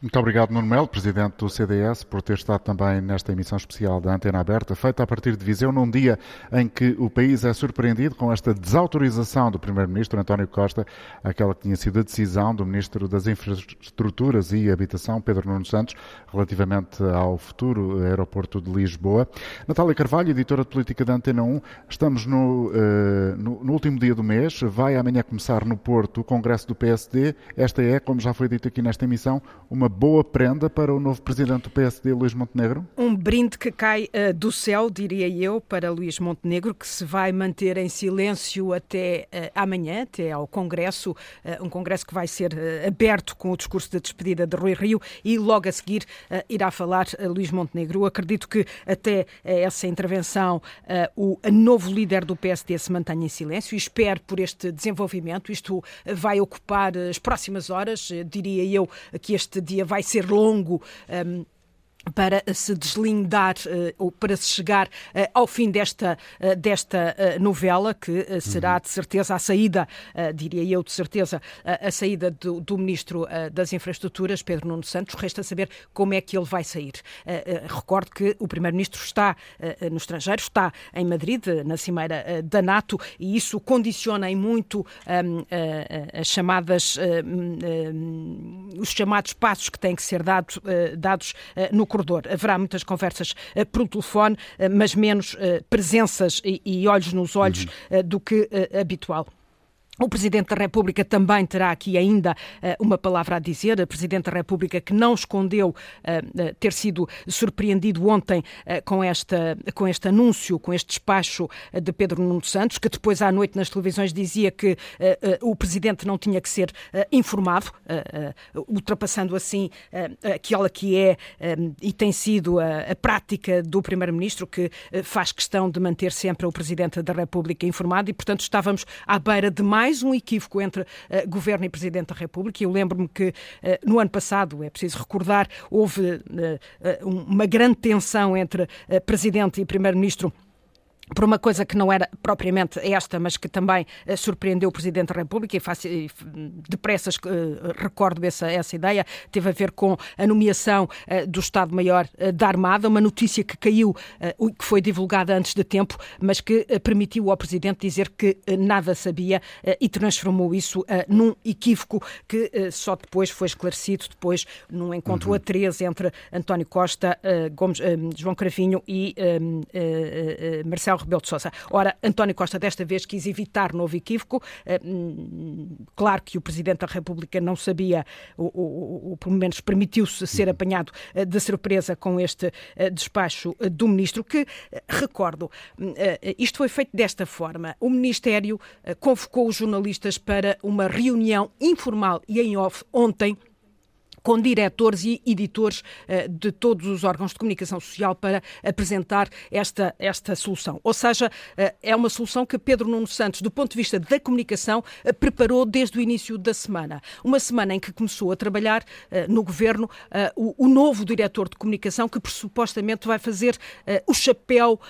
B: Muito obrigado, Nuno Melo, Presidente do CDS, por ter estado também nesta emissão especial da Antena Aberta, feita a partir de Viseu, num dia em que o país é surpreendido com esta desautorização do Primeiro-Ministro António Costa, aquela que tinha sido a decisão do Ministro das Infraestruturas e Habitação, Pedro Nuno Santos, relativamente ao futuro aeroporto de Lisboa. Natália Carvalho, editora de política da Antena 1, estamos no, uh, no, no último dia do mês, vai amanhã começar no Porto o Congresso do PSD. Esta é, como já foi dito aqui nesta emissão, uma boa prenda para o novo presidente do PSD, Luís Montenegro?
I: Um brinde que cai uh, do céu, diria eu, para Luís Montenegro, que se vai manter em silêncio até uh, amanhã, até ao Congresso, uh, um Congresso que vai ser aberto com o discurso de despedida de Rui Rio e logo a seguir irá falar Luís Montenegro. Eu acredito que até essa intervenção o novo líder do PSD se mantenha em silêncio e espero por este desenvolvimento. Isto vai ocupar as próximas horas, diria eu que este dia vai ser longo. Um, para se deslindar uh, ou para se chegar uh, ao fim desta, uh, desta novela, que será de certeza a saída, diria eu, de certeza, a saída do, do Ministro das Infraestruturas, Pedro Nuno Santos. Resta saber como é que ele vai sair. recordo que o Primeiro-Ministro está no estrangeiro, está em Madrid, na Cimeira da NATO, e isso condiciona em muito um, as chamadas, um, os chamados passos que têm que ser dado, dados no corredor. Haverá muitas conversas uh, por telefone, uh, mas menos uh, presenças e, e, olhos nos olhos uhum. do que habitual. O Presidente da República também terá aqui ainda uh, uma palavra a dizer. A Presidente da República que não escondeu uh, ter sido surpreendido ontem com, esta, com este anúncio, com este despacho de Pedro Nuno Santos, que depois à noite nas televisões dizia que o Presidente não tinha que ser informado, ultrapassando assim aquela que é e tem sido a prática do Primeiro-Ministro, que faz questão de manter sempre o Presidente da República informado e, portanto, estávamos à beira de mais mais um equívoco entre uh, Governo e Presidente da República. Eu lembro-me que uh, no ano passado, é preciso recordar, houve uh, uma grande tensão entre Presidente e Primeiro-Ministro por uma coisa que não era propriamente esta, mas que também uh, surpreendeu o Presidente da República, e, faço, e depressas uh, recordo essa, essa ideia, teve a ver com a nomeação uh, do Estado-Maior da Armada, uma notícia que caiu, que foi divulgada antes de tempo, mas que permitiu ao Presidente dizer que nada sabia e transformou isso num equívoco que só depois foi esclarecido, depois num encontro uhum. a três entre António Costa, Gomes, João Cravinho e Marcelo Rebelo de Sousa. Ora, António Costa desta vez quis evitar novo equívoco. Eh, hum, claro que o Presidente da República não sabia, ou, ou, ou pelo menos permitiu-se ser apanhado eh, de surpresa com este eh, despacho do Ministro, que, recordo, hum, isto foi feito desta forma. O Ministério convocou os jornalistas para uma reunião informal e em off ontem com diretores e editores uh, de todos os órgãos de comunicação social para apresentar esta, esta solução. Ou seja, uh, é uma solução que Pedro Nuno Santos, do ponto de vista da comunicação, uh, preparou desde o início da semana. Uma semana em que começou a trabalhar no governo o, novo diretor de comunicação, que supostamente vai fazer o chapéu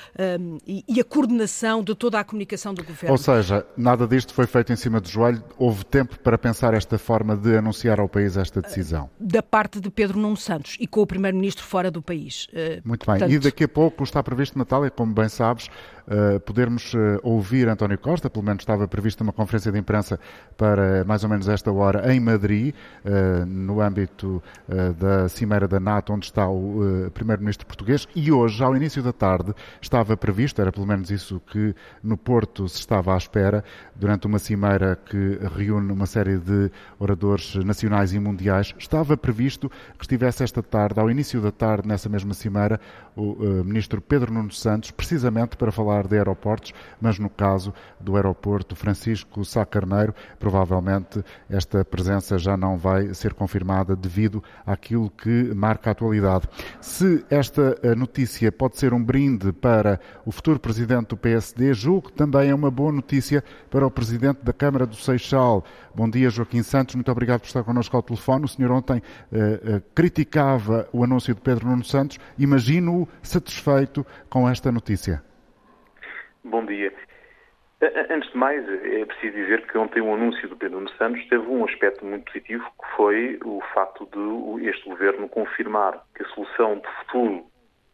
I: e, a coordenação de toda a comunicação do governo.
B: Ou seja, nada disto foi feito em cima do joelho, houve tempo para pensar esta forma de anunciar ao país esta decisão
I: da parte de Pedro Nuno Santos e com o Primeiro-Ministro fora do país.
B: Eh, Muito bem. Portanto... E daqui a pouco está previsto, Natália, como bem sabes, uh, podermos uh, ouvir António Costa, pelo menos estava prevista uma conferência de imprensa para mais ou menos esta hora em Madrid, uh, no âmbito da Cimeira da NATO, onde está o Primeiro-Ministro português, e hoje, ao início da tarde, estava previsto, era pelo menos isso que no Porto se estava à espera, durante uma cimeira que reúne uma série de oradores nacionais e mundiais, estava previsto que estivesse esta tarde, ao início da tarde, nessa mesma cimeira, o Ministro Pedro Nuno Santos, precisamente para falar falar de aeroportos, mas no caso do aeroporto Francisco Sá Carneiro, provavelmente esta presença já não vai ser confirmada devido àquilo que marca a atualidade. Se esta eh, notícia pode ser um brinde para o futuro presidente do PSD, julgo que também é uma boa notícia para o presidente da Câmara do Seixal. Bom dia, Joaquim Santos. Muito obrigado por estar connosco ao telefone. O senhor ontem eh, eh, criticava o anúncio de Pedro Nuno Santos. Imagino-o satisfeito com esta notícia.
M: Bom dia. Antes de mais, é preciso dizer que ontem o anúncio do Pedro Nuno Santos teve um aspecto muito positivo, que foi o facto de este governo confirmar que a solução de futuro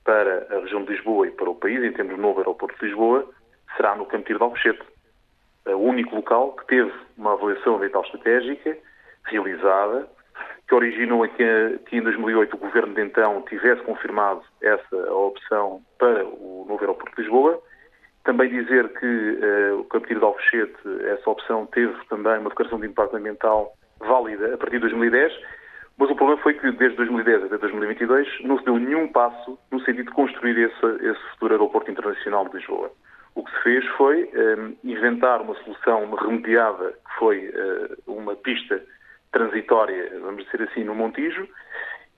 M: para a região de Lisboa e para o país, em termos do novo aeroporto de Lisboa, será no Campo de Alcochete, o único local que teve uma avaliação ambiental estratégica realizada, que originou que, que em 2008 o governo de então tivesse confirmado essa opção para o novo aeroporto de Lisboa também dizer que uh, o Campo de Alcochete, essa opção teve também uma declaração de impacto ambiental válida a partir de 2010, Mas o problema foi que desde 2010 até 2022 não se deu nenhum passo no sentido de construir esse, esse futuro aeroporto internacional de Lisboa. O que se fez foi ehm, inventar uma solução uma remediada, que foi uh, uma pista transitória, vamos dizer assim, no Montijo,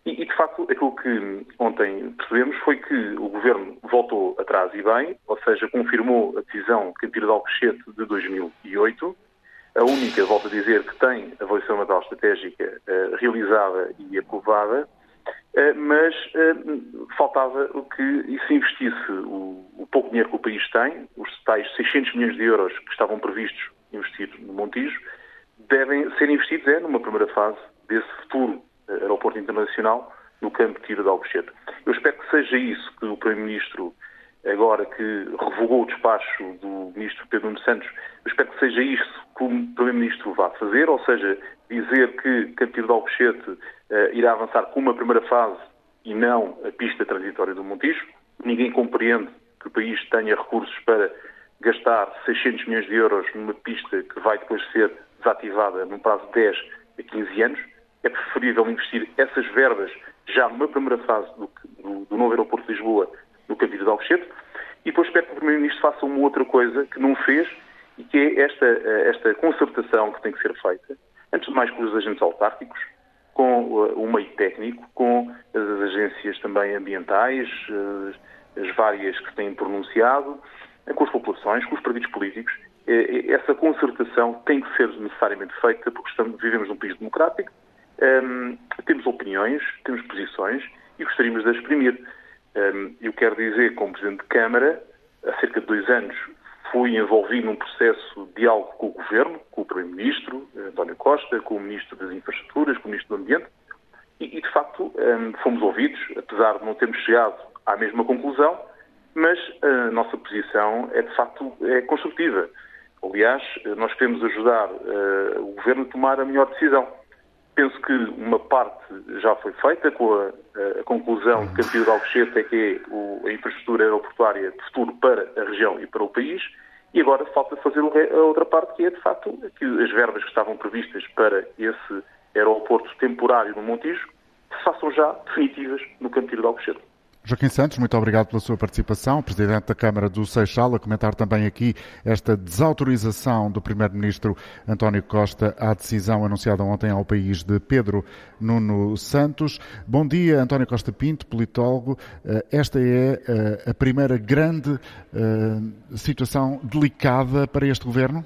M: e, e, de facto aquilo que ontem percebemos foi que o Governo voltou atrás e bem, ou seja, confirmou a decisão Campira de Alcochete de 2008, a única, volto a dizer, que tem avaliação ambiental estratégica uh, realizada e aprovada, uh, mas uh, faltava que se investisse o, o, pouco dinheiro que o país tem, os tais 600 milhões de euros que estavam previstos investir no Montijo, devem ser investidos é, numa primeira fase desse futuro aeroporto internacional no campo de tiro de Alcochete. Eu espero que seja isso que o Primeiro-Ministro agora que revogou o despacho do Ministro Pedro Nuno Santos, eu espero que seja isto que o Primeiro-Ministro vá fazer, ou seja, dizer que Cantilho de Alcochete uh, irá avançar com uma primeira fase e não a pista transitória do Montijo. Ninguém compreende que o país tenha recursos para gastar 600 milhões de euros numa pista que vai depois ser desativada num prazo de 10 a 15 anos. É preferível investir essas verbas já numa primeira fase do, do, do novo aeroporto de Lisboa no Cantilho de Alcochete. E depois espero que o Primeiro-Ministro faça uma outra coisa que não fez e que é esta, esta concertação que tem que ser feita, antes de mais com os agentes autárquicos, com uh, o meio técnico, com as agências também ambientais, uh, as várias que têm pronunciado, com as populações, com os partidos políticos. Essa concertação tem que ser necessariamente feita porque estamos, vivemos num país democrático, um, temos opiniões, temos posições e gostaríamos de exprimir. Um, eu quero dizer, como Presidente de Câmara, há cerca de dois anos fui envolvido num processo de diálogo com o Governo, com o Primeiro-Ministro, eh, António Costa, com o Ministro das Infraestruturas, com o Ministro do Ambiente, e, e de facto um, fomos ouvidos, apesar de não termos chegado à mesma conclusão, mas a nossa posição é de facto é construtiva. Aliás, nós queremos ajudar uh, o Governo a tomar a melhor decisão. Penso que uma parte já foi feita com a, a conclusão de que a Pio de Alcochete é que é o, a infraestrutura aeroportuária de futuro para a região e para o país, e agora falta fazer a outra parte, que é, de facto, que as verbas que estavam previstas para esse aeroporto temporário no Montijo se façam já definitivas no Cantilho de Alcochete.
B: Joaquim Santos, muito obrigado pela sua participação. Presidente da Câmara do Seixal, a comentar também aqui esta desautorização do Primeiro-Ministro António Costa à decisão anunciada ontem ao país de Pedro Nuno Santos. Bom dia, António Costa Pinto, politólogo. Eh, esta é eh, a primeira grande eh, situação delicada para este governo?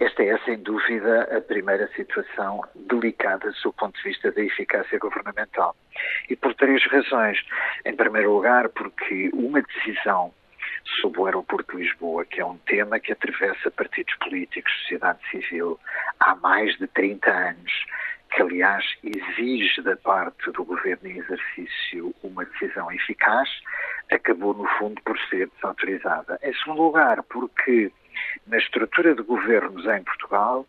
N: Esta é, sem dúvida, a primeira situação delicada do ponto de vista da eficácia governamental. E por três razões. Em primeiro lugar, porque uma decisão sobre o aeroporto de Lisboa, que é um tema que atravessa partidos políticos, sociedade civil, há mais de 30 anos, que aliás exige da parte do governo em exercício uma decisão eficaz, acabou no fundo por ser desautorizada. Em segundo lugar, porque na estrutura de governos em Portugal,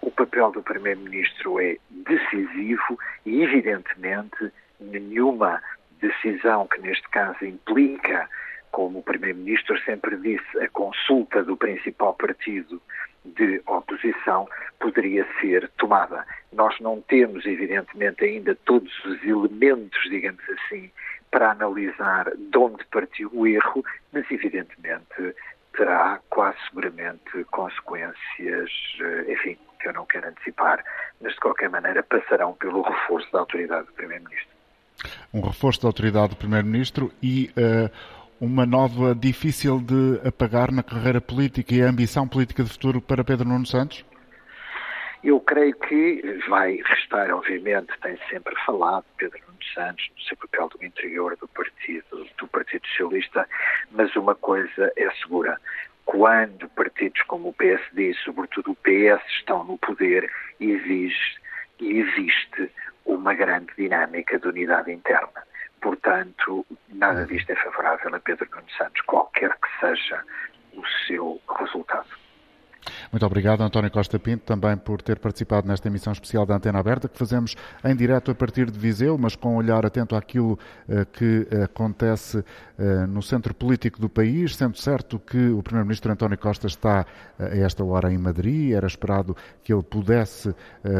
N: o papel do Primeiro-Ministro é decisivo e, evidentemente, nenhuma decisão que, neste caso, implica, como o Primeiro-Ministro sempre disse, a consulta do principal partido de oposição poderia ser tomada. Nós não temos, evidentemente, ainda todos os elementos, digamos assim, para analisar de onde partiu o erro, mas, evidentemente, terá quase seguramente consequências, eh, enfim, que eu não quero antecipar, mas de qualquer maneira passarão pelo reforço da autoridade do Primeiro-Ministro.
B: Um reforço da autoridade do Primeiro-Ministro e uh, uma nova difícil de apagar na carreira política e a ambição política de futuro para Pedro Nuno Santos?
N: Eu creio que vai restar, obviamente, tem sempre falado Pedro Nuno Santos no seu papel do interior do partido, do Partido Socialista, mas uma coisa é segura. Quando partidos como o PSD e sobretudo o PS estão no poder, existe e existe uma grande dinâmica de unidade interna. Portanto, nada disto é favorável a Pedro Nuno Santos, qualquer que seja o seu resultado.
B: Muito obrigado, António Costa Pinto, também por ter participado nesta emissão especial da Antena Aberta, que fazemos em direto a partir de Viseu, mas com um olhar atento àquilo uh, que acontece uh, no centro político do país, sendo certo que o Primeiro-Ministro António Costa está a esta hora em Madrid, era esperado que ele pudesse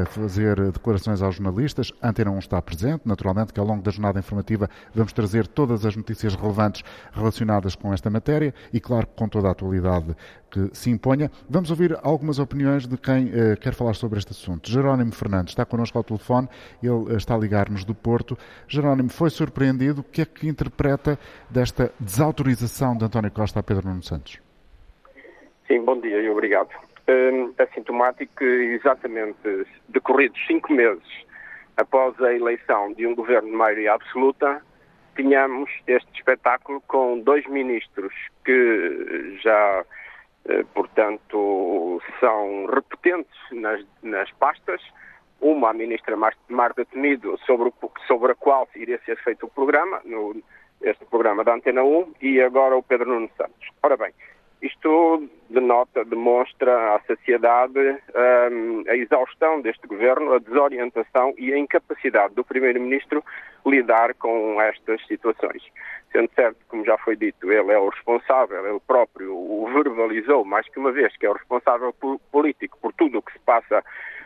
B: fazer declarações aos jornalistas, Antena 1 está presente, naturalmente que ao longo da jornada informativa vamos trazer todas as notícias relevantes relacionadas com esta matéria e, claro, com toda a atualidade que se imponha. Vamos ouvir algumas opiniões de quem uh, quer falar sobre este assunto. Jerónimo Fernandes está connosco ao telefone, ele uh, está a ligar-nos do Porto. Jerónimo, foi surpreendido? O que é que interpreta desta desautorização de António Costa a Pedro Nuno Santos?
O: Sim, bom dia e obrigado. Hum, é sintomático que, exatamente decorridos cinco meses após a eleição de um governo de maioria absoluta, tínhamos este espetáculo com dois ministros que já eh, portanto, são repetentes nas, nas pastas. Uma, a ministra Marta Temido, sobre, sobre a qual iria ser feito o programa, no, este programa da Antena 1, e agora o Pedro Nuno Santos. Ora bem, isto denota, demonstra à sociedade um, a exaustão deste governo, a desorientação e a incapacidade do Primeiro-Ministro lidar com estas situações. Sendo certo, como já foi dito, ele é o responsável, ele próprio o verbalizou mais que uma vez, que é o responsável político por tudo o que se passa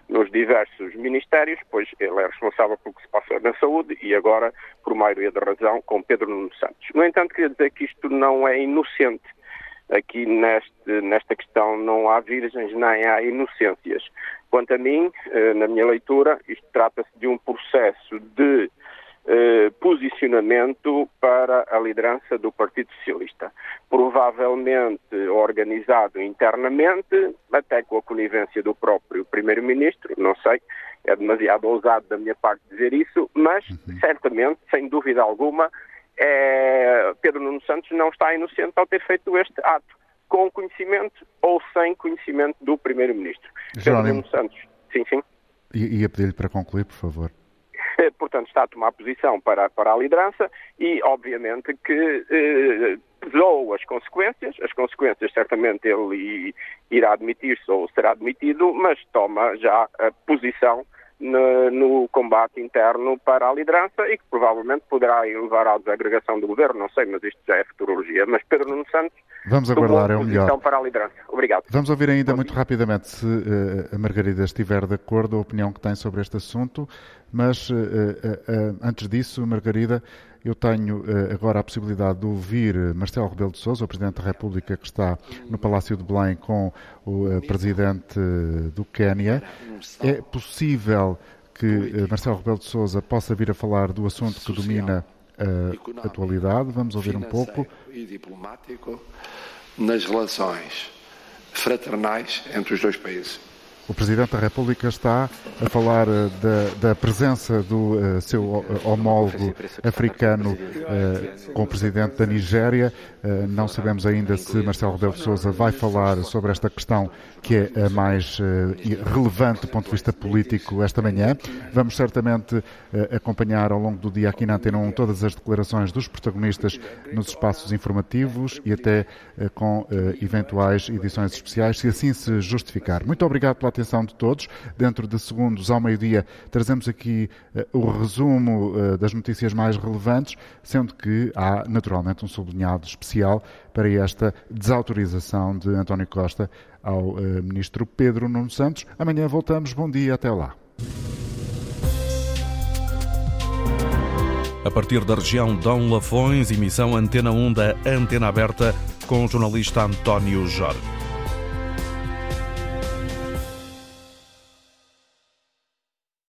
O: nos diversos ministérios, pois ele é responsável pelo que se passa na saúde e agora, por maioria da razão, com Pedro Nuno Santos. No entanto, queria dizer que isto não é inocente. Aqui neste, nesta questão não há virgens nem há inocências. Quanto a mim, eh, na minha leitura, isto trata-se de um processo de eh, posicionamento para a liderança do Partido Socialista. Provavelmente organizado internamente, até com a conivência do próprio Primeiro-Ministro, não sei, é demasiado ousado da minha parte dizer isso, mas uhum. certamente, sem dúvida alguma, é, Pedro Nuno Santos não está inocente ao ter feito este ato, com conhecimento ou sem conhecimento do Primeiro-Ministro. Pedro Nuno Santos, sim, sim.
B: Ia pedir-lhe para concluir, por favor.
O: Portanto, está a tomar posição para, para a liderança e, obviamente, que eh, pesou as consequências. As consequências, certamente, ele irá admitir-se ou será admitido, mas toma já a posição no, no, combate interno para a liderança e que provavelmente poderá levar à desagregação do governo, não sei, mas isto já é futurologia. Mas Pedro Nuno Santos
B: Vamos aguardar, é o melhor.
O: para a liderança. Obrigado.
B: Vamos ouvir ainda muito rapidamente se uh, a Margarida estiver de acordo, a opinião que tem sobre este assunto, mas uh, uh, antes disso, Margarida, eu tenho agora a possibilidade de ouvir Marcelo Rebelo de Sousa, o Presidente da República, que está no Palácio de Belém com o Presidente do Quénia. É possível que Marcelo Rebelo de Sousa possa vir a falar do assunto que domina a atualidade. Vamos ouvir um pouco.
P: E diplomático nas relações fraternais entre os dois países.
B: O Presidente da República está a falar uh, da, da, presença do uh, seu uh, homólogo africano com o Presidente da Nigéria. não sabemos ainda se Marcelo Rebelo de Sousa vai falar sobre esta questão que é a mais relevante do ponto de vista político esta manhã. Vamos certamente acompanhar ao longo do dia aqui na Antena 1 todas as declarações dos protagonistas nos espaços informativos e até com eventuais edições especiais, se assim se justificar. Muito obrigado pela atenção de todos. Dentro de segundos, ao meio-dia, trazemos aqui uh, o resumo uh, das notícias mais relevantes, sendo que há naturalmente um sublinhado especial para esta desautorização de António Costa ao uh, ministro Pedro Nuno Santos. Amanhã voltamos. Bom dia, até lá.
A: A partir da região Dão Lafões, emissão Antena 1 da Antena Aberta, com o jornalista António Jorge.